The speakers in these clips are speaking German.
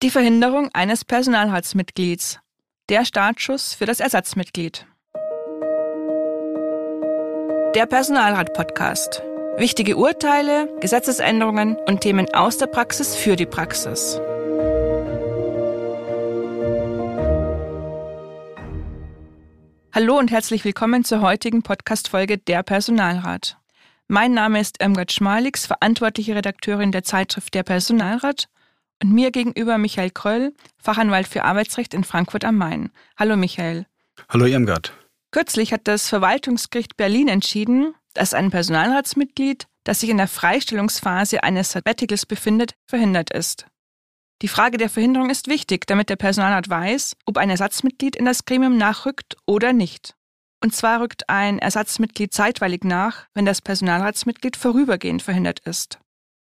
Die Verhinderung eines Personalratsmitglieds. Der Startschuss für das Ersatzmitglied. Der Personalrat-Podcast. Wichtige Urteile, Gesetzesänderungen und Themen aus der Praxis für die Praxis. Hallo und herzlich willkommen zur heutigen Podcast-Folge Der Personalrat. Mein Name ist Irmgard Schmalix, verantwortliche Redakteurin der Zeitschrift Der Personalrat und mir gegenüber Michael Kröll, Fachanwalt für Arbeitsrecht in Frankfurt am Main. Hallo Michael. Hallo Irmgard. Kürzlich hat das Verwaltungsgericht Berlin entschieden, dass ein Personalratsmitglied, das sich in der Freistellungsphase eines Sabbaticals befindet, verhindert ist. Die Frage der Verhinderung ist wichtig, damit der Personalrat weiß, ob ein Ersatzmitglied in das Gremium nachrückt oder nicht. Und zwar rückt ein Ersatzmitglied zeitweilig nach, wenn das Personalratsmitglied vorübergehend verhindert ist.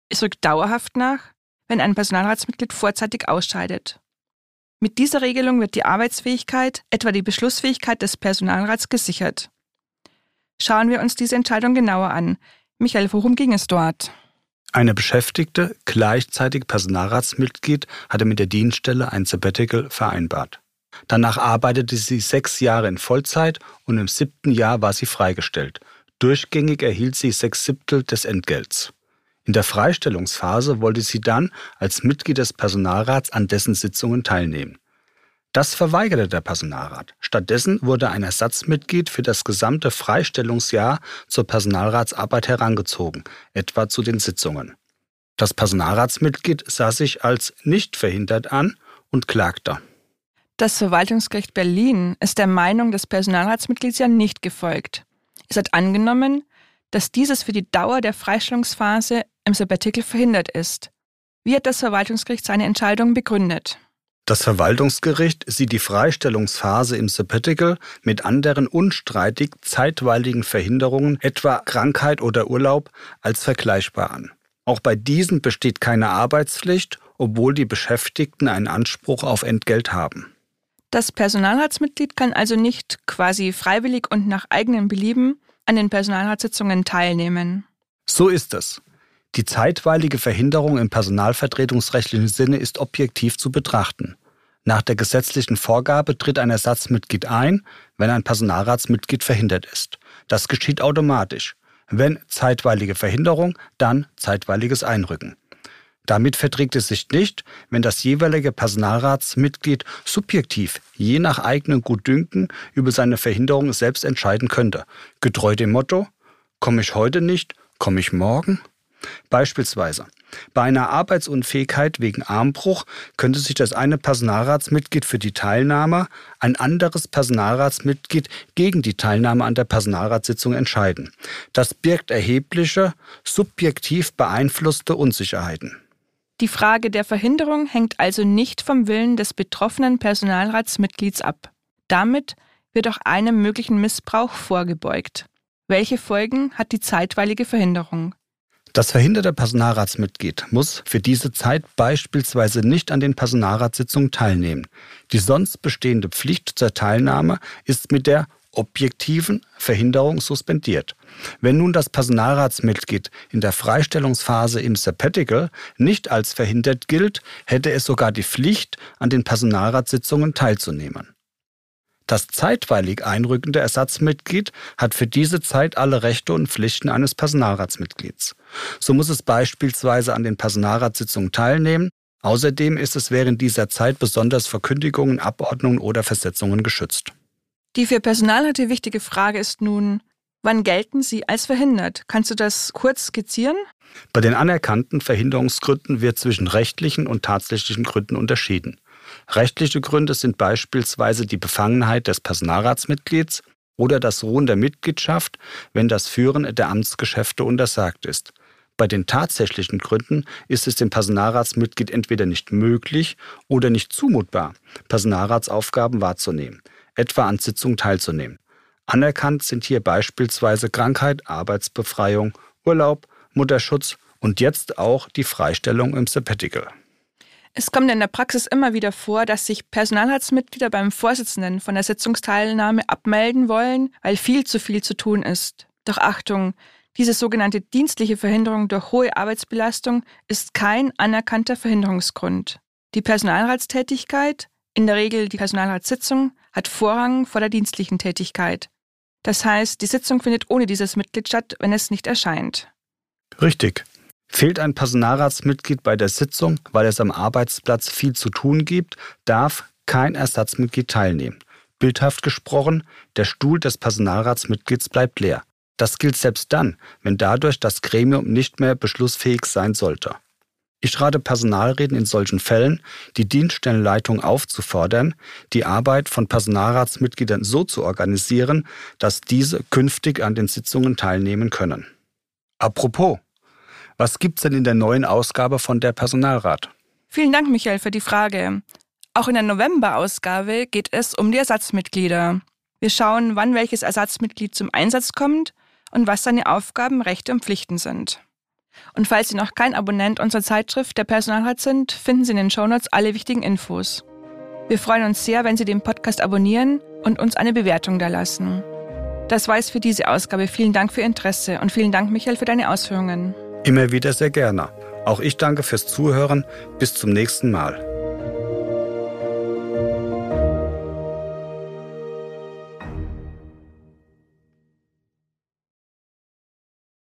Es rückt dauerhaft nach, wenn ein Personalratsmitglied vorzeitig ausscheidet. Mit dieser Regelung wird die Arbeitsfähigkeit, etwa die Beschlussfähigkeit des Personalrats gesichert. Schauen wir uns diese Entscheidung genauer an. Michael, worum ging es dort? Eine Beschäftigte, gleichzeitig Personalratsmitglied, hatte mit der Dienststelle ein Sabbatical vereinbart. Danach arbeitete sie sechs Jahre in Vollzeit und im siebten Jahr war sie freigestellt. Durchgängig erhielt sie sechs Siebtel des Entgelts. In der Freistellungsphase wollte sie dann als Mitglied des Personalrats an dessen Sitzungen teilnehmen. Das verweigerte der Personalrat. Stattdessen wurde ein Ersatzmitglied für das gesamte Freistellungsjahr zur Personalratsarbeit herangezogen, etwa zu den Sitzungen. Das Personalratsmitglied sah sich als nicht verhindert an und klagte. Das Verwaltungsgericht Berlin ist der Meinung des Personalratsmitglieds ja nicht gefolgt. Es hat angenommen, dass dieses für die Dauer der Freistellungsphase im Sabbatical verhindert ist. Wie hat das Verwaltungsgericht seine Entscheidung begründet? Das Verwaltungsgericht sieht die Freistellungsphase im Sabbatical mit anderen unstreitig zeitweiligen Verhinderungen, etwa Krankheit oder Urlaub, als vergleichbar an. Auch bei diesen besteht keine Arbeitspflicht, obwohl die Beschäftigten einen Anspruch auf Entgelt haben. Das Personalratsmitglied kann also nicht quasi freiwillig und nach eigenem Belieben an den Personalratssitzungen teilnehmen. So ist es. Die zeitweilige Verhinderung im personalvertretungsrechtlichen Sinne ist objektiv zu betrachten. Nach der gesetzlichen Vorgabe tritt ein Ersatzmitglied ein, wenn ein Personalratsmitglied verhindert ist. Das geschieht automatisch. Wenn zeitweilige Verhinderung, dann zeitweiliges Einrücken. Damit verträgt es sich nicht, wenn das jeweilige Personalratsmitglied subjektiv, je nach eigenem Gutdünken, über seine Verhinderung selbst entscheiden könnte. Getreu dem Motto, komme ich heute nicht, komme ich morgen? Beispielsweise bei einer Arbeitsunfähigkeit wegen Armbruch könnte sich das eine Personalratsmitglied für die Teilnahme, ein anderes Personalratsmitglied gegen die Teilnahme an der Personalratssitzung entscheiden. Das birgt erhebliche, subjektiv beeinflusste Unsicherheiten. Die Frage der Verhinderung hängt also nicht vom Willen des betroffenen Personalratsmitglieds ab. Damit wird auch einem möglichen Missbrauch vorgebeugt. Welche Folgen hat die zeitweilige Verhinderung? Das verhinderte Personalratsmitglied muss für diese Zeit beispielsweise nicht an den Personalratssitzungen teilnehmen. Die sonst bestehende Pflicht zur Teilnahme ist mit der objektiven Verhinderung suspendiert. Wenn nun das Personalratsmitglied in der Freistellungsphase im Sabbatical nicht als verhindert gilt, hätte es sogar die Pflicht, an den Personalratssitzungen teilzunehmen. Das zeitweilig einrückende Ersatzmitglied hat für diese Zeit alle Rechte und Pflichten eines Personalratsmitglieds. So muss es beispielsweise an den Personalratssitzungen teilnehmen. Außerdem ist es während dieser Zeit besonders vor Kündigungen, Abordnungen oder Versetzungen geschützt. Die für Personalräte wichtige Frage ist nun, wann gelten sie als verhindert? Kannst du das kurz skizzieren? Bei den anerkannten Verhinderungsgründen wird zwischen rechtlichen und tatsächlichen Gründen unterschieden. Rechtliche Gründe sind beispielsweise die Befangenheit des Personalratsmitglieds oder das Ruhen der Mitgliedschaft, wenn das Führen der Amtsgeschäfte untersagt ist. Bei den tatsächlichen Gründen ist es dem Personalratsmitglied entweder nicht möglich oder nicht zumutbar, Personalratsaufgaben wahrzunehmen, etwa an Sitzungen teilzunehmen. Anerkannt sind hier beispielsweise Krankheit, Arbeitsbefreiung, Urlaub, Mutterschutz und jetzt auch die Freistellung im Sabbatical. Es kommt in der Praxis immer wieder vor, dass sich Personalratsmitglieder beim Vorsitzenden von der Sitzungsteilnahme abmelden wollen, weil viel zu viel zu tun ist. Doch Achtung, diese sogenannte dienstliche Verhinderung durch hohe Arbeitsbelastung ist kein anerkannter Verhinderungsgrund. Die Personalratstätigkeit, in der Regel die Personalratssitzung, hat Vorrang vor der dienstlichen Tätigkeit. Das heißt, die Sitzung findet ohne dieses Mitglied statt, wenn es nicht erscheint. Richtig. Fehlt ein Personalratsmitglied bei der Sitzung, weil es am Arbeitsplatz viel zu tun gibt, darf kein Ersatzmitglied teilnehmen. Bildhaft gesprochen, der Stuhl des Personalratsmitglieds bleibt leer. Das gilt selbst dann, wenn dadurch das Gremium nicht mehr beschlussfähig sein sollte. Ich rate Personalräten in solchen Fällen, die Dienststellenleitung aufzufordern, die Arbeit von Personalratsmitgliedern so zu organisieren, dass diese künftig an den Sitzungen teilnehmen können. Apropos, was gibt's denn in der neuen Ausgabe von der Personalrat? Vielen Dank, Michael, für die Frage. Auch in der November-Ausgabe geht es um die Ersatzmitglieder. Wir schauen, wann welches Ersatzmitglied zum Einsatz kommt und was seine Aufgaben, Rechte und Pflichten sind. Und falls Sie noch kein Abonnent unserer Zeitschrift der Personalrat sind, finden Sie in den Shownotes alle wichtigen Infos. Wir freuen uns sehr, wenn Sie den Podcast abonnieren und uns eine Bewertung da lassen. Das war es für diese Ausgabe. Vielen Dank für Ihr Interesse und vielen Dank, Michael, für deine Ausführungen. Immer wieder sehr gerne. Auch ich danke fürs Zuhören. Bis zum nächsten Mal.